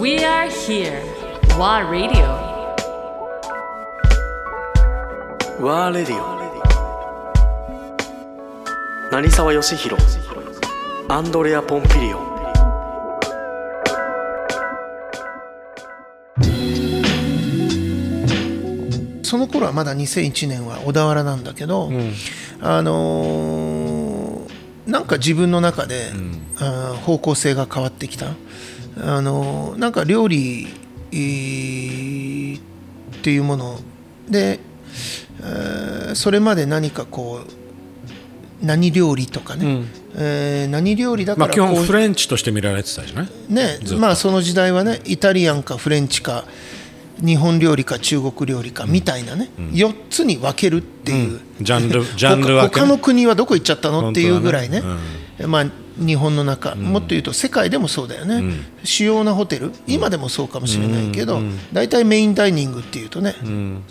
We are here. WA Radio. ワーレディオ成沢義弘アンドレア・ポンピリオン。その頃はまだ2001年は小田原なんだけど、あのーなんか自分の中で、あー方向性が変わってきた、あのーなんか料理えーっていうもの。で、えーそれまで何かこう何料理とかね、えー何料理だかまあ基本フレンチとして見られてたじゃない？ねまあその時代はねイタリアンかフレンチか日本料理か中国料理かみたいなね、4つに分けるっていう、うん。ジャンルジャンル分けね。他他の国はどこ行っちゃったの？っていうぐらいね。本まあ、日本の中、もっと言うと世界でもそうだよね、主要なホテル今でもそうかもしれないけど、大体メインダイニングっていうとね、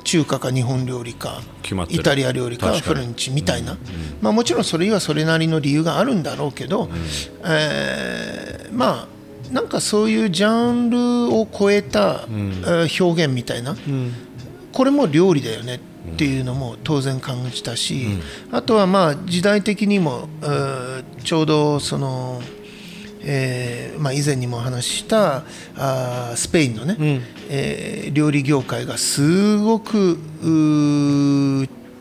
中華か日本料理かイタリア料理かフレンチみたいな、まあ、もちろんそれにはそれなりの理由があるんだろうけど、えーまあなんかそういうジャンルを超えた、えー表現みたいな、これも料理だよねっていうのも当然感じたし、あとはまあ時代的にも、えーちょうどその、えーまあ、以前にもお話ししたあースペインのね、えー料理業界がすごく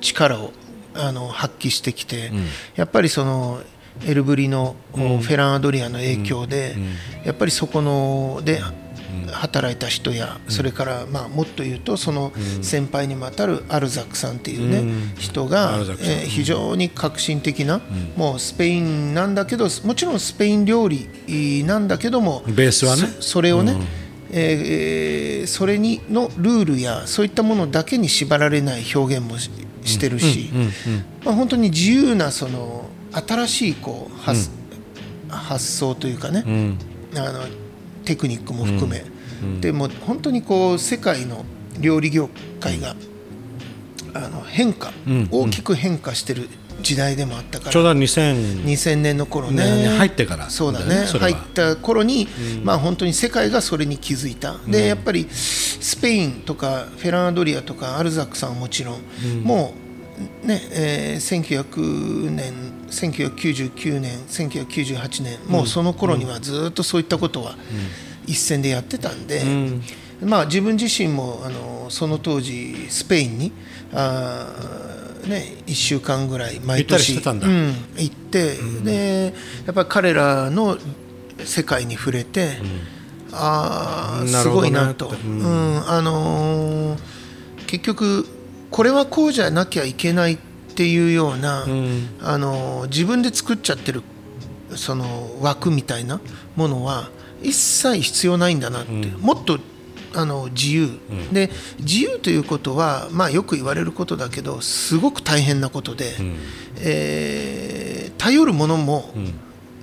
力をあの発揮してきて、やっぱりそのエルブリの、フェランアドリアの影響で、やっぱりそこので働いた人や、それからまあもっと言うとその先輩にもあたるアルザックさんっていうね、人アがえー非常に革新的な、もうスペインなんだけどもちろんスペイン料理なんだけどもベースはね。そそれをね、えーそれにのルールやそういったものだけに縛られない表現もししてるし、まあ、本当に自由なその新しいこう発,、発想というかね、あのテクニックも含め、でも本当にこう世界の料理業界が、あの変化、大きく変化してる時代でもあったから。ちょうど2000 2000年の頃ね。ね入ってから。そうだね。入った頃に、まあ本当に世界がそれに気づいた、でやっぱりスペインとかフェランアドリアとかアルザックさんはもちろん、もうね、えー1900年1999年1998年もうその頃にはずっとそういったことは一線でやってたんで、まあ自分自身もあのその当時スペインにあーね1週間ぐらい毎年してたんだ。うん、行って、でやっぱり彼らの世界に触れて、ああすごいなと、うんあのー結局これはこうじゃなきゃいけないっていうような、あのー自分で作っちゃってるその枠みたいなものは一切必要ないんだなって、もっとあの自由、で自由ということは、まあ、よく言われることだけどすごく大変なことで、えー頼るものも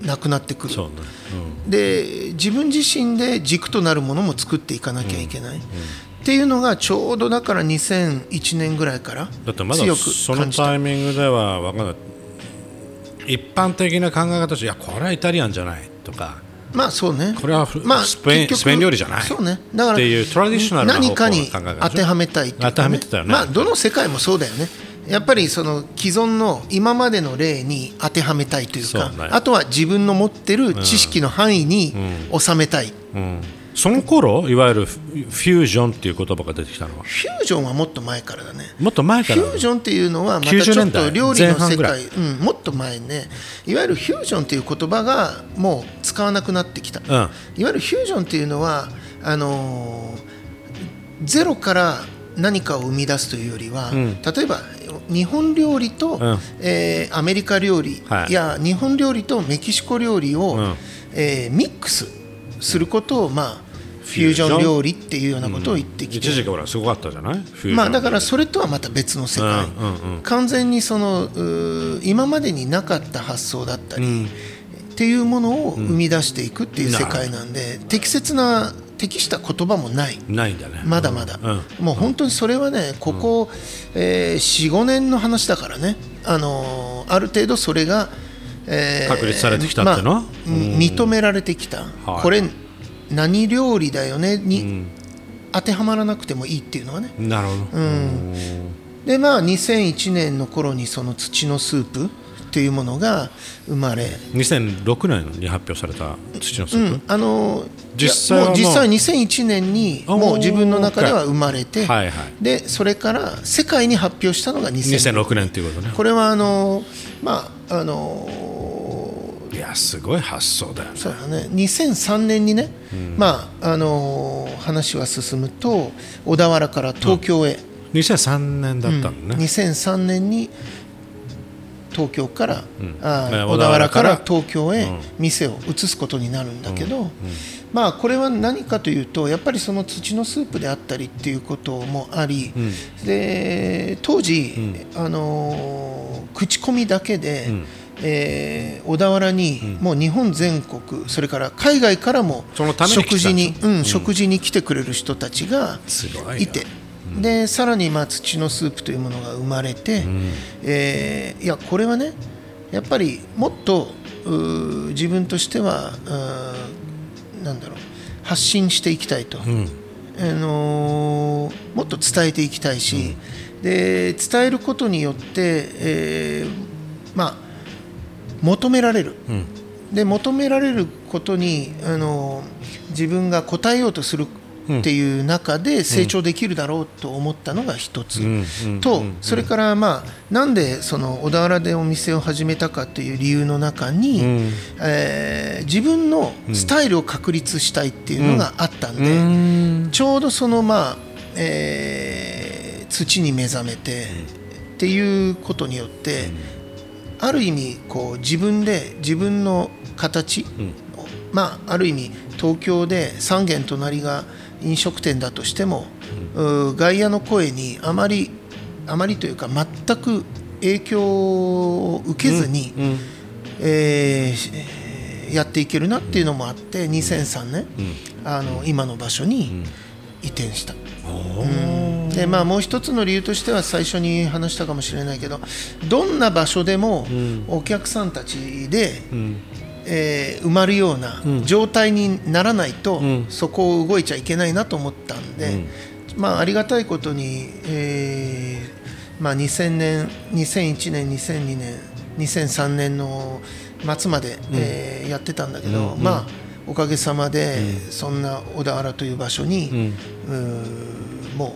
なくなってくる、ね、で自分自身で軸となるものも作っていかなきゃいけない、っていうのがちょうどだから2001年ぐらいからだってまだそのタイミングでは分かんない。一般的な考え方としていやこれはイタリアンじゃないとかまあそうね。これはフスペインスペイン料理じゃないそうね。だからっていうトラディショナルな何かに当てはめたいいうか当てはめてたよね。まあどの世界もそうだよね。やっぱりその既存の今までの例に当てはめたいというかあとは自分の持ってる知識の範囲に収めたい、うんその頃いわゆるフフュージョンっていう言葉が出てきたのは。フュージョンはもっと前からだね。もっと前から。フュージョンっていうのはまたち90ょっと料理の世界、うん、もっと前ね。いわゆるフュージョンっていう言葉がもう使わなくなってきた、ん。いわゆるフュージョンっていうのはあのーゼロから何かを生み出すというよりは、例えば日本料理と、ん。えーアメリカ料理はい。や日本料理とメキシコ料理を、ん。えーミックスすることを、まあ、フュージョン料理っていうようなことを言ってきて、一時期ほらすごかったじゃない？まあ、だからそれとはまた別の世界、うんうん完全にその今までになかった発想だったり、っていうものを生み出していくっていう世界なんで、適切な適した言葉もない。ないんだね。まだまだ、うん。もう本当にそれはね、ここ、えー45年の話だからね、あのーある程度それが、えー確立されてきたっていうの？まあうん。認められてきた、はい。これ何料理だよねに当てはまらなくてもいいっていうのはね。なるほど、でまあ2001年の頃にその土のスープっていうものが生まれ、2006年に発表された土のスープ、あの実際はもう実際2001年にもう自分の中では生まれて、はいはい。でそれから世界に発表したのが2006 2006年っていうことね。これはあのまああのいやすごい発想だよね。そうだね。2003年にね、まああの話は進むと小田原から東京へ、2003年だったのね、2003年に東京から、あね小田原から？小田原から東京へ店を移すことになるんだけど、まあこれは何かというとやっぱりその土のスープであったりっていうこともあり、で当時、あのー口コミだけで、えー小田原にもう日本全国それから海外からもそのために来た。食事に、うん食事に来てくれる人たちがすごいて。でさらにまあ土のスープというものが生まれて、えーいやこれはねやっぱりもっと自分としてはなんだろう発信していきたいと、あのーもっと伝えていきたいし、で伝えることによって、えーまあ求められる、で求められることにあの自分が応えようとするっていう中で成長できるだろうと思ったのが一つ、とそれからまあなんでその小田原でお店を始めたかという理由の中に、えー自分のスタイルを確立したいっていうのがあったんで、ちょうどそのまあ、えー土に目覚めてっていうことによって、ある意味こう自分で自分の形、まあある意味東京で3軒隣が飲食店だとしても、うー外野の声にあまりあまりというか全く影響を受けずに、えーしやっていけるなっていうのもあって2003年、あの今の場所に移転した。うんでまあ、もう一つの理由としては最初に話したかもしれないけどどんな場所でもお客さんたちで、えー埋まるような状態にならないと、そこを動いちゃいけないなと思ったんで、まあ、ありがたいことに、えーまあ、2000年2001年2002年2003年の末まで、えーやってたんだけど、まあおかげさまで、そんな小田原という場所に、うーも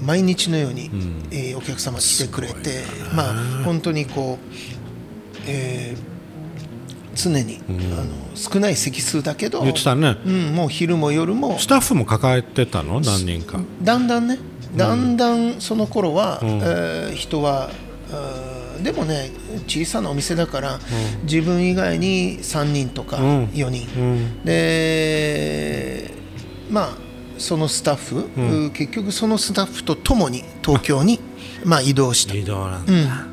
う毎日のように、えーお客様来てくれて、まあ、本当にこう、えー常に、あの少ない席数だけど、言ってたね。うん、もう昼も夜もスタッフも抱えてたの？何人か。だんだんね。だんだんその頃は、えー人はあーでもね小さなお店だから、自分以外に3人とかん。4人、でまあそのスタッフ、結局そのスタッフと共に東京に、まあ、移動した。移動なんだ、